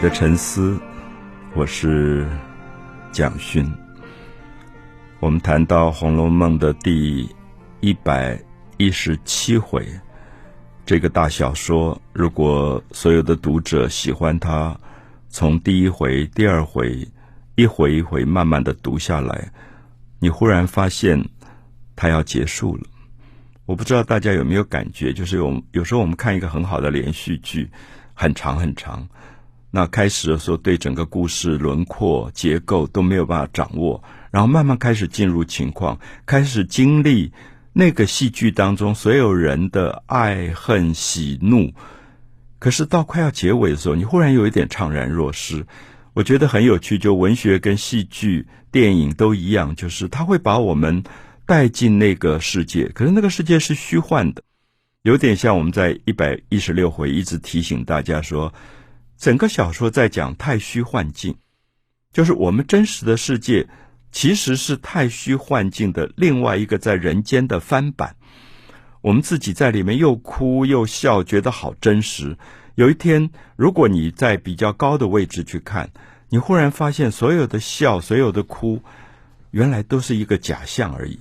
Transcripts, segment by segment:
的沉思，我是蒋勋。我们谈到《红楼梦》的第一百一十七回，这个大小说，如果所有的读者喜欢它，从第一回、第二回，一回一回慢慢的读下来，你忽然发现它要结束了。我不知道大家有没有感觉，就是有有时候我们看一个很好的连续剧，很长很长。那开始的时候，对整个故事轮廓、结构都没有办法掌握，然后慢慢开始进入情况，开始经历那个戏剧当中所有人的爱恨喜怒。可是到快要结尾的时候，你忽然有一点怅然若失。我觉得很有趣，就文学跟戏剧、电影都一样，就是它会把我们带进那个世界，可是那个世界是虚幻的，有点像我们在一百一十六回一直提醒大家说。整个小说在讲太虚幻境，就是我们真实的世界其实是太虚幻境的另外一个在人间的翻版。我们自己在里面又哭又笑，觉得好真实。有一天，如果你在比较高的位置去看，你忽然发现所有的笑、所有的哭，原来都是一个假象而已。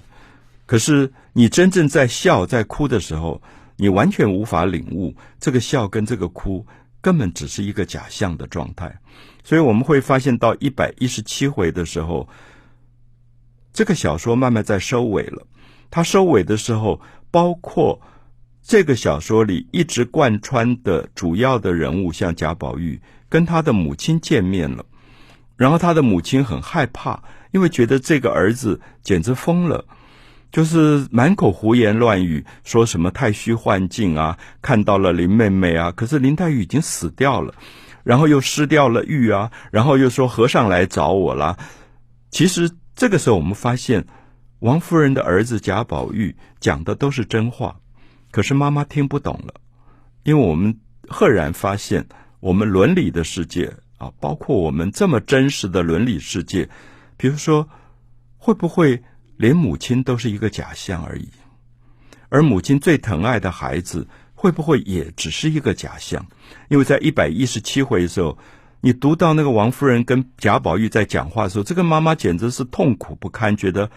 可是你真正在笑、在哭的时候，你完全无法领悟这个笑跟这个哭。根本只是一个假象的状态，所以我们会发现到一百一十七回的时候，这个小说慢慢在收尾了。它收尾的时候，包括这个小说里一直贯穿的主要的人物，像贾宝玉跟他的母亲见面了，然后他的母亲很害怕，因为觉得这个儿子简直疯了。就是满口胡言乱语，说什么太虚幻境啊，看到了林妹妹啊，可是林黛玉已经死掉了，然后又失掉了玉啊，然后又说和尚来找我了。其实这个时候，我们发现王夫人的儿子贾宝玉讲的都是真话，可是妈妈听不懂了，因为我们赫然发现，我们伦理的世界啊，包括我们这么真实的伦理世界，比如说会不会？连母亲都是一个假象而已，而母亲最疼爱的孩子会不会也只是一个假象？因为在一百一十七回的时候，你读到那个王夫人跟贾宝玉在讲话的时候，这个妈妈简直是痛苦不堪，觉得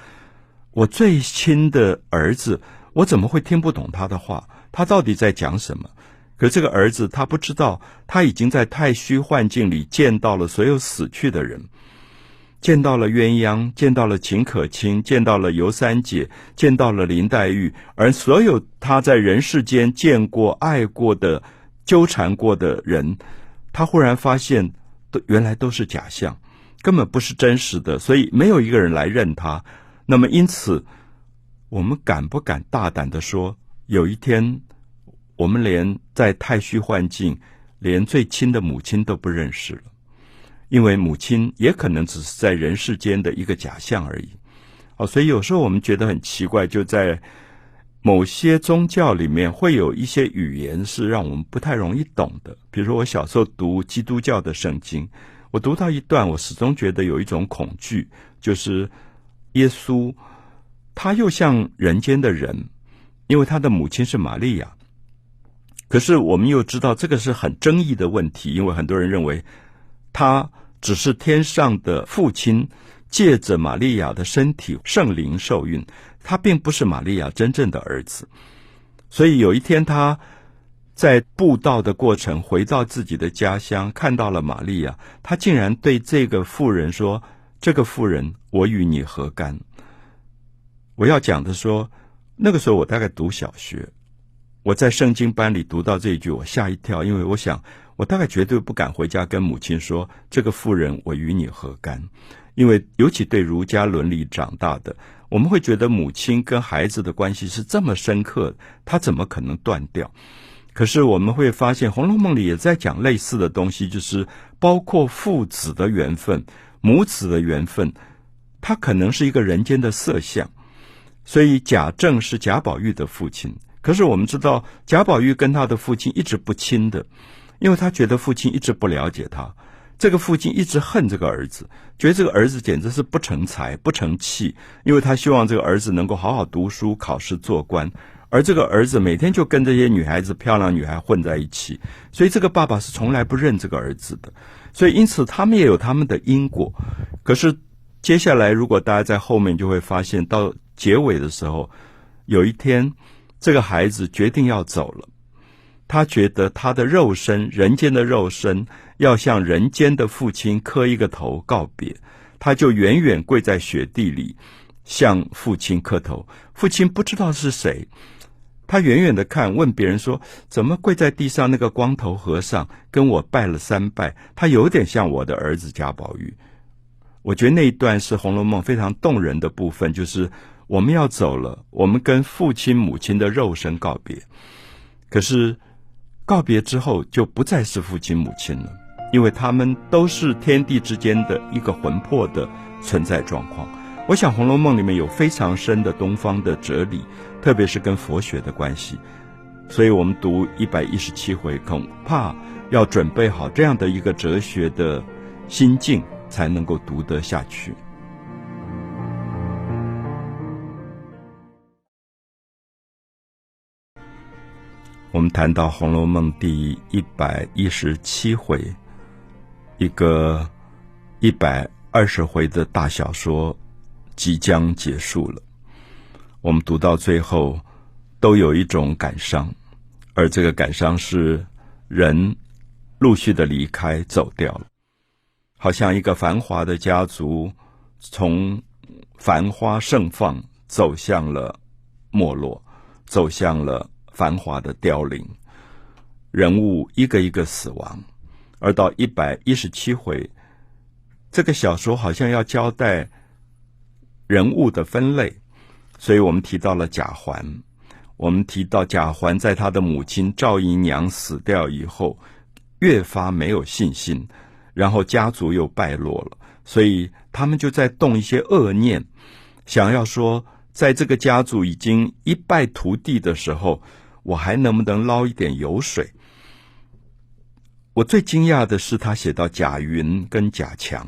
我最亲的儿子，我怎么会听不懂他的话？他到底在讲什么？可这个儿子他不知道，他已经在太虚幻境里见到了所有死去的人。见到了鸳鸯，见到了秦可卿，见到了尤三姐，见到了林黛玉，而所有他在人世间见过、爱过的、纠缠过的人，他忽然发现，都原来都是假象，根本不是真实的，所以没有一个人来认他。那么，因此，我们敢不敢大胆的说，有一天，我们连在太虚幻境，连最亲的母亲都不认识了？因为母亲也可能只是在人世间的一个假象而已，哦，所以有时候我们觉得很奇怪，就在某些宗教里面会有一些语言是让我们不太容易懂的。比如说，我小时候读基督教的圣经，我读到一段，我始终觉得有一种恐惧，就是耶稣他又像人间的人，因为他的母亲是玛利亚，可是我们又知道这个是很争议的问题，因为很多人认为他。只是天上的父亲借着玛利亚的身体圣灵受孕，他并不是玛利亚真正的儿子。所以有一天他在布道的过程回到自己的家乡，看到了玛利亚，他竟然对这个妇人说：“这个妇人，我与你何干？”我要讲的说，那个时候我大概读小学，我在圣经班里读到这一句，我吓一跳，因为我想。我大概绝对不敢回家跟母亲说这个妇人我与你何干，因为尤其对儒家伦理长大的，我们会觉得母亲跟孩子的关系是这么深刻，他怎么可能断掉？可是我们会发现《红楼梦》里也在讲类似的东西，就是包括父子的缘分、母子的缘分，他可能是一个人间的色相。所以贾政是贾宝玉的父亲，可是我们知道贾宝玉跟他的父亲一直不亲的。因为他觉得父亲一直不了解他，这个父亲一直恨这个儿子，觉得这个儿子简直是不成才不成器。因为他希望这个儿子能够好好读书、考试做官，而这个儿子每天就跟这些女孩子、漂亮女孩混在一起，所以这个爸爸是从来不认这个儿子的。所以因此他们也有他们的因果。可是接下来，如果大家在后面就会发现，到结尾的时候，有一天这个孩子决定要走了。他觉得他的肉身，人间的肉身，要向人间的父亲磕一个头告别，他就远远跪在雪地里向父亲磕头。父亲不知道是谁，他远远的看，问别人说：“怎么跪在地上那个光头和尚跟我拜了三拜？他有点像我的儿子贾宝玉。”我觉得那一段是《红楼梦》非常动人的部分，就是我们要走了，我们跟父亲母亲的肉身告别，可是。告别之后，就不再是父亲母亲了，因为他们都是天地之间的一个魂魄的存在状况。我想《红楼梦》里面有非常深的东方的哲理，特别是跟佛学的关系。所以我们读一百一十七回，恐怕要准备好这样的一个哲学的心境，才能够读得下去。我们谈到《红楼梦》第一百一十七回，一个一百二十回的大小说即将结束了。我们读到最后，都有一种感伤，而这个感伤是人陆续的离开、走掉了，好像一个繁华的家族从繁花盛放走向了没落，走向了。繁华的凋零，人物一个一个死亡，而到一百一十七回，这个小说好像要交代人物的分类，所以我们提到了贾环，我们提到贾环在他的母亲赵姨娘死掉以后，越发没有信心，然后家族又败落了，所以他们就在动一些恶念，想要说，在这个家族已经一败涂地的时候。我还能不能捞一点油水？我最惊讶的是，他写到贾云跟贾强，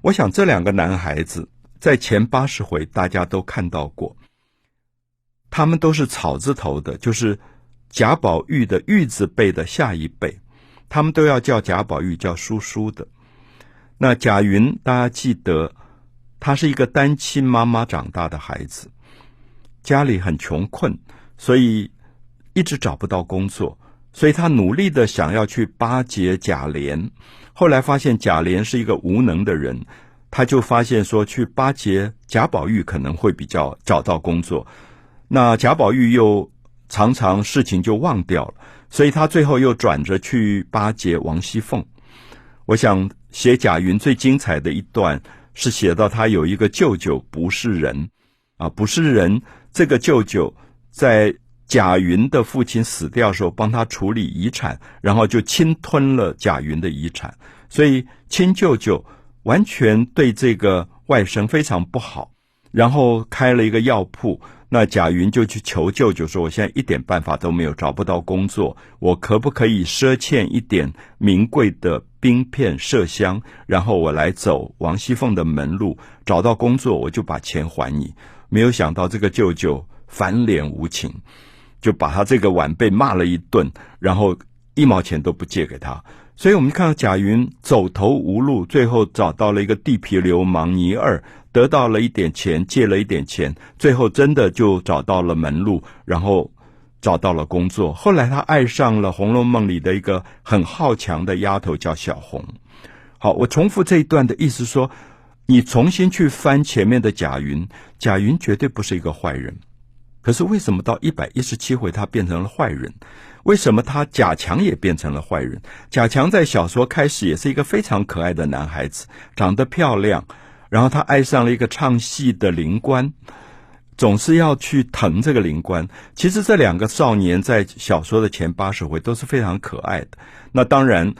我想这两个男孩子在前八十回大家都看到过，他们都是草字头的，就是贾宝玉的玉字辈的下一辈，他们都要叫贾宝玉叫叔叔的。那贾云，大家记得，他是一个单亲妈妈长大的孩子，家里很穷困，所以。一直找不到工作，所以他努力的想要去巴结贾琏。后来发现贾琏是一个无能的人，他就发现说去巴结贾宝玉可能会比较找到工作。那贾宝玉又常常事情就忘掉了，所以他最后又转着去巴结王熙凤。我想写贾云最精彩的一段是写到他有一个舅舅不是人啊，不是人。这个舅舅在。贾云的父亲死掉的时候，帮他处理遗产，然后就侵吞了贾云的遗产，所以亲舅舅完全对这个外甥非常不好，然后开了一个药铺。那贾云就去求舅舅说：“我现在一点办法都没有，找不到工作，我可不可以赊欠一点名贵的冰片麝香，然后我来走王熙凤的门路，找到工作我就把钱还你。”没有想到这个舅舅翻脸无情。就把他这个晚辈骂了一顿，然后一毛钱都不借给他。所以我们看到贾云走投无路，最后找到了一个地痞流氓倪二，得到了一点钱，借了一点钱，最后真的就找到了门路，然后找到了工作。后来他爱上了《红楼梦》里的一个很好强的丫头，叫小红。好，我重复这一段的意思说，你重新去翻前面的贾云，贾云绝对不是一个坏人。可是为什么到一百一十七回他变成了坏人？为什么他贾强也变成了坏人？贾强在小说开始也是一个非常可爱的男孩子，长得漂亮，然后他爱上了一个唱戏的灵官，总是要去疼这个灵官。其实这两个少年在小说的前八十回都是非常可爱的。那当然。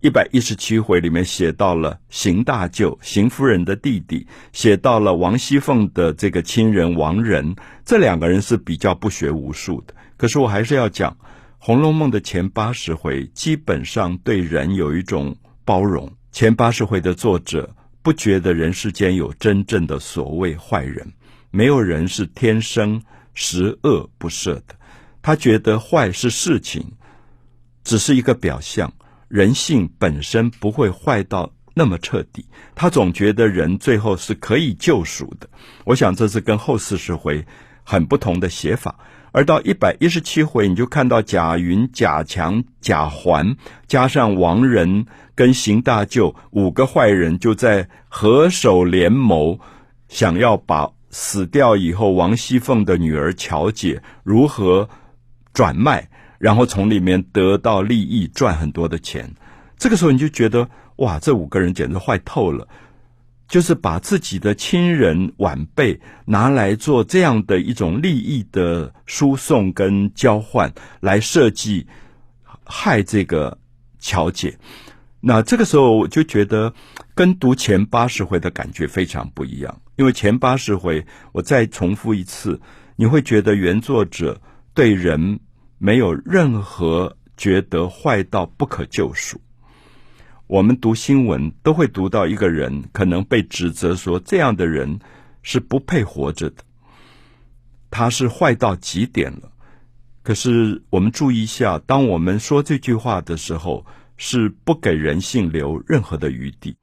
一百一十七回里面写到了邢大舅、邢夫人的弟弟，写到了王熙凤的这个亲人王仁，这两个人是比较不学无术的。可是我还是要讲，《红楼梦》的前八十回基本上对人有一种包容。前八十回的作者不觉得人世间有真正的所谓坏人，没有人是天生十恶不赦的。他觉得坏是事情，只是一个表象，人性本身不会坏到那么彻底。他总觉得人最后是可以救赎的。我想这是跟后四十回很不同的写法。而到一百一十七回，你就看到贾云、贾强、贾环，加上王仁跟邢大舅五个坏人，就在合手联谋，想要把死掉以后王熙凤的女儿乔姐如何。转卖，然后从里面得到利益，赚很多的钱。这个时候你就觉得，哇，这五个人简直坏透了，就是把自己的亲人晚辈拿来做这样的一种利益的输送跟交换，来设计害这个乔姐。那这个时候我就觉得，跟读前八十回的感觉非常不一样。因为前八十回，我再重复一次，你会觉得原作者。对人没有任何觉得坏到不可救赎。我们读新闻都会读到一个人可能被指责说这样的人是不配活着的，他是坏到极点了。可是我们注意一下，当我们说这句话的时候，是不给人性留任何的余地。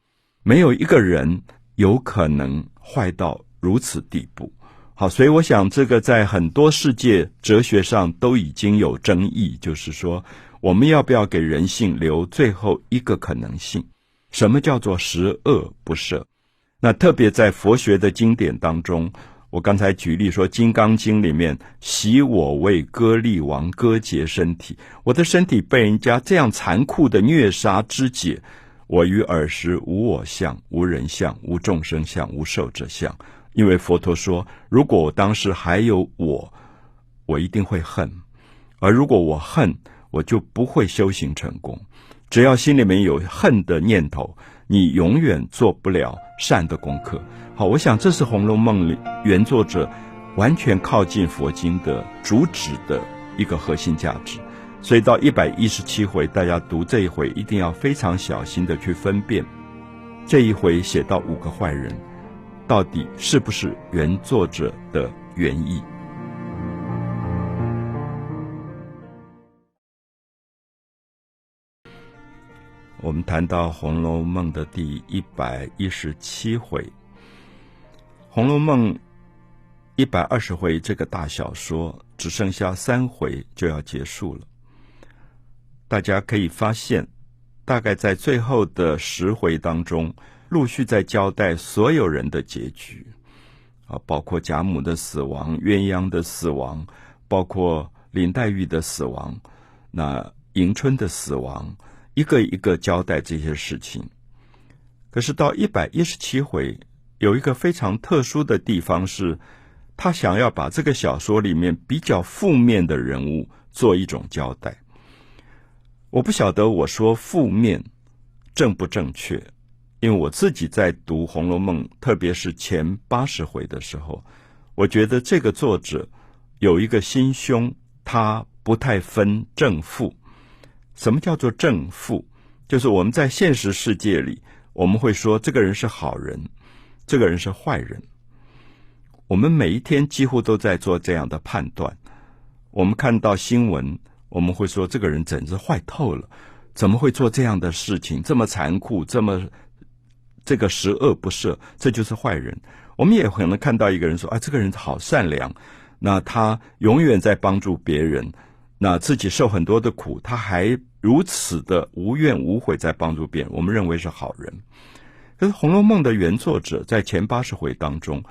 没有一个人有可能坏到如此地步。好，所以我想，这个在很多世界哲学上都已经有争议，就是说，我们要不要给人性留最后一个可能性？什么叫做十恶不赦？那特别在佛学的经典当中，我刚才举例说，《金刚经》里面，习我为割力王，割截身体，我的身体被人家这样残酷的虐杀肢解，我于尔时无我相，无人相，无众生相，无寿者相。因为佛陀说，如果我当时还有我，我一定会恨；而如果我恨，我就不会修行成功。只要心里面有恨的念头，你永远做不了善的功课。好，我想这是《红楼梦》里原作者完全靠近佛经的主旨的一个核心价值。所以到一百一十七回，大家读这一回一定要非常小心的去分辨，这一回写到五个坏人。到底是不是原作者的原意？我们谈到《红楼梦》的第一百一十七回，《红楼梦》一百二十回这个大小说只剩下三回就要结束了。大家可以发现，大概在最后的十回当中。陆续在交代所有人的结局，啊，包括贾母的死亡、鸳鸯的死亡，包括林黛玉的死亡，那迎春的死亡，一个一个交代这些事情。可是到一百一十七回，有一个非常特殊的地方是，他想要把这个小说里面比较负面的人物做一种交代。我不晓得我说负面正不正确。因为我自己在读《红楼梦》，特别是前八十回的时候，我觉得这个作者有一个心胸，他不太分正负。什么叫做正负？就是我们在现实世界里，我们会说这个人是好人，这个人是坏人。我们每一天几乎都在做这样的判断。我们看到新闻，我们会说这个人简直坏透了，怎么会做这样的事情？这么残酷，这么……这个十恶不赦，这就是坏人。我们也可能看到一个人说：“啊，这个人好善良，那他永远在帮助别人，那自己受很多的苦，他还如此的无怨无悔在帮助别人。”我们认为是好人。可是《红楼梦》的原作者在前八十回当中，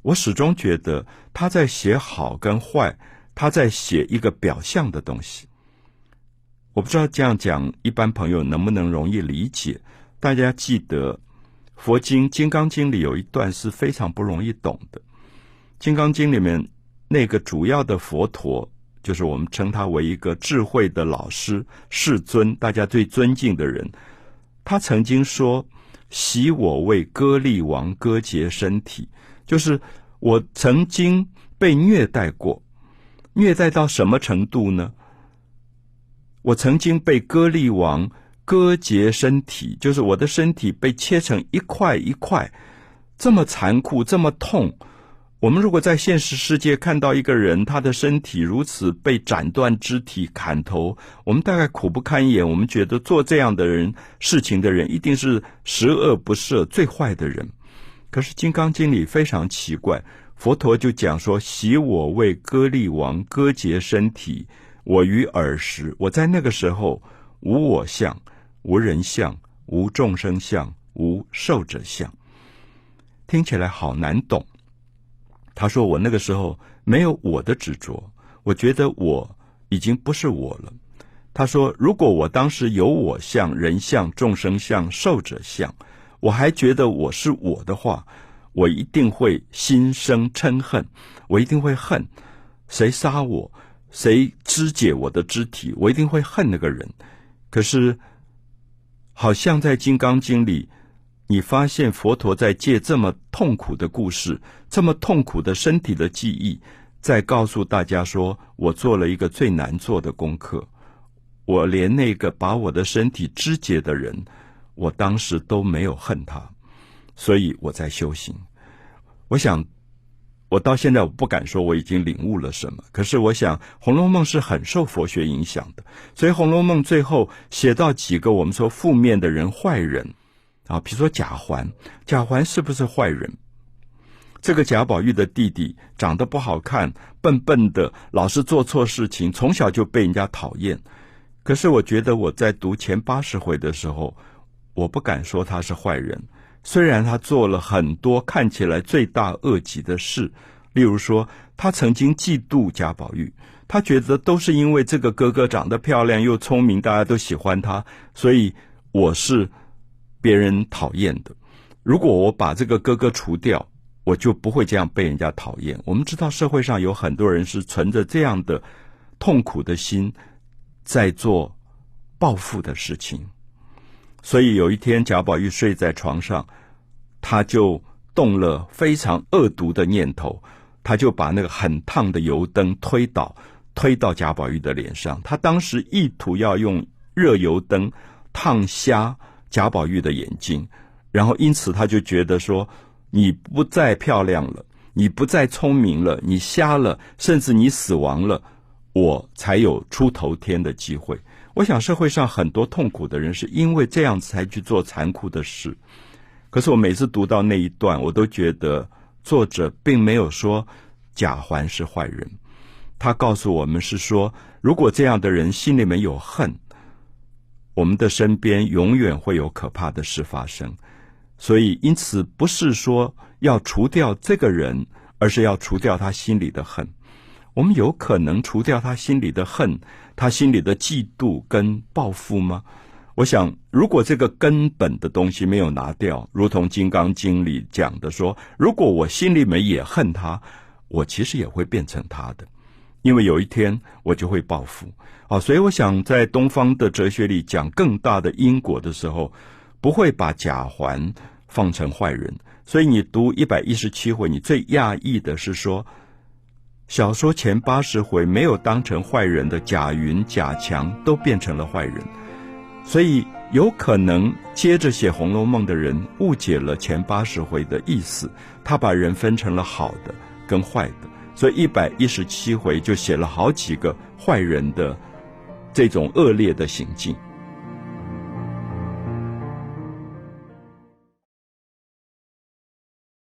我始终觉得他在写好跟坏，他在写一个表象的东西。我不知道这样讲，一般朋友能不能容易理解？大家记得。佛经《金刚经》里有一段是非常不容易懂的，《金刚经》里面那个主要的佛陀，就是我们称他为一个智慧的老师、世尊，大家最尊敬的人。他曾经说：“喜我为割力王，割截身体，就是我曾经被虐待过，虐待到什么程度呢？我曾经被割力王。”割截身体，就是我的身体被切成一块一块，这么残酷，这么痛，我们如果在现实世界看到一个人，他的身体如此被斩断肢体、砍头，我们大概苦不堪言。我们觉得做这样的人事情的人，一定是十恶不赦、最坏的人。可是《金刚经》里非常奇怪，佛陀就讲说：“喜我为割力王割截身体，我于尔时，我在那个时候无我相、无人相、无众生相、无寿者相。”听起来好难懂。他说：“我那个时候没有我的执着，我觉得我已经不是我了。”他说：“如果我当时有我相、人相、众生相、寿者相，我还觉得我是我的话，我一定会心生嗔恨，我一定会恨谁杀我，谁肢解我的肢体，我一定会恨那个人。可是，好像在《金刚经》里。”你发现佛陀在借这么痛苦的故事，这么痛苦的身体的记忆，在告诉大家说：我做了一个最难做的功课。我连那个把我的身体肢解的人，我当时都没有恨他，所以我在修行。我想，我到现在我不敢说我已经领悟了什么，可是我想，《红楼梦》是很受佛学影响的，所以《红楼梦》最后写到几个我们说负面的人、坏人。啊，比如说贾环，贾环是不是坏人？这个贾宝玉的弟弟长得不好看，笨笨的，老是做错事情，从小就被人家讨厌。可是我觉得我在读前八十回的时候，我不敢说他是坏人。虽然他做了很多看起来罪大恶极的事，例如说他曾经嫉妒贾宝玉，他觉得都是因为这个哥哥长得漂亮又聪明，大家都喜欢他，所以我是。别人讨厌的，如果我把这个哥哥除掉，我就不会这样被人家讨厌。我们知道社会上有很多人是存着这样的痛苦的心，在做报复的事情。所以有一天，贾宝玉睡在床上，他就动了非常恶毒的念头，他就把那个很烫的油灯推倒，推到贾宝玉的脸上。他当时意图要用热油灯烫瞎。贾宝玉的眼睛，然后因此他就觉得说：“你不再漂亮了，你不再聪明了，你瞎了，甚至你死亡了，我才有出头天的机会。”我想社会上很多痛苦的人是因为这样子才去做残酷的事。可是我每次读到那一段，我都觉得作者并没有说贾环是坏人，他告诉我们是说，如果这样的人心里面有恨。我们的身边永远会有可怕的事发生，所以因此不是说要除掉这个人，而是要除掉他心里的恨。我们有可能除掉他心里的恨，他心里的嫉妒跟报复吗？我想，如果这个根本的东西没有拿掉，如同《金刚经》里讲的说，如果我心里面也恨他，我其实也会变成他的。因为有一天我就会报复，啊，所以我想在东方的哲学里讲更大的因果的时候，不会把贾环放成坏人。所以你读一百一十七回，你最讶异的是说，小说前八十回没有当成坏人的贾云、贾强都变成了坏人，所以有可能接着写《红楼梦》的人误解了前八十回的意思，他把人分成了好的跟坏的。所以一百一十七回就写了好几个坏人的这种恶劣的行径。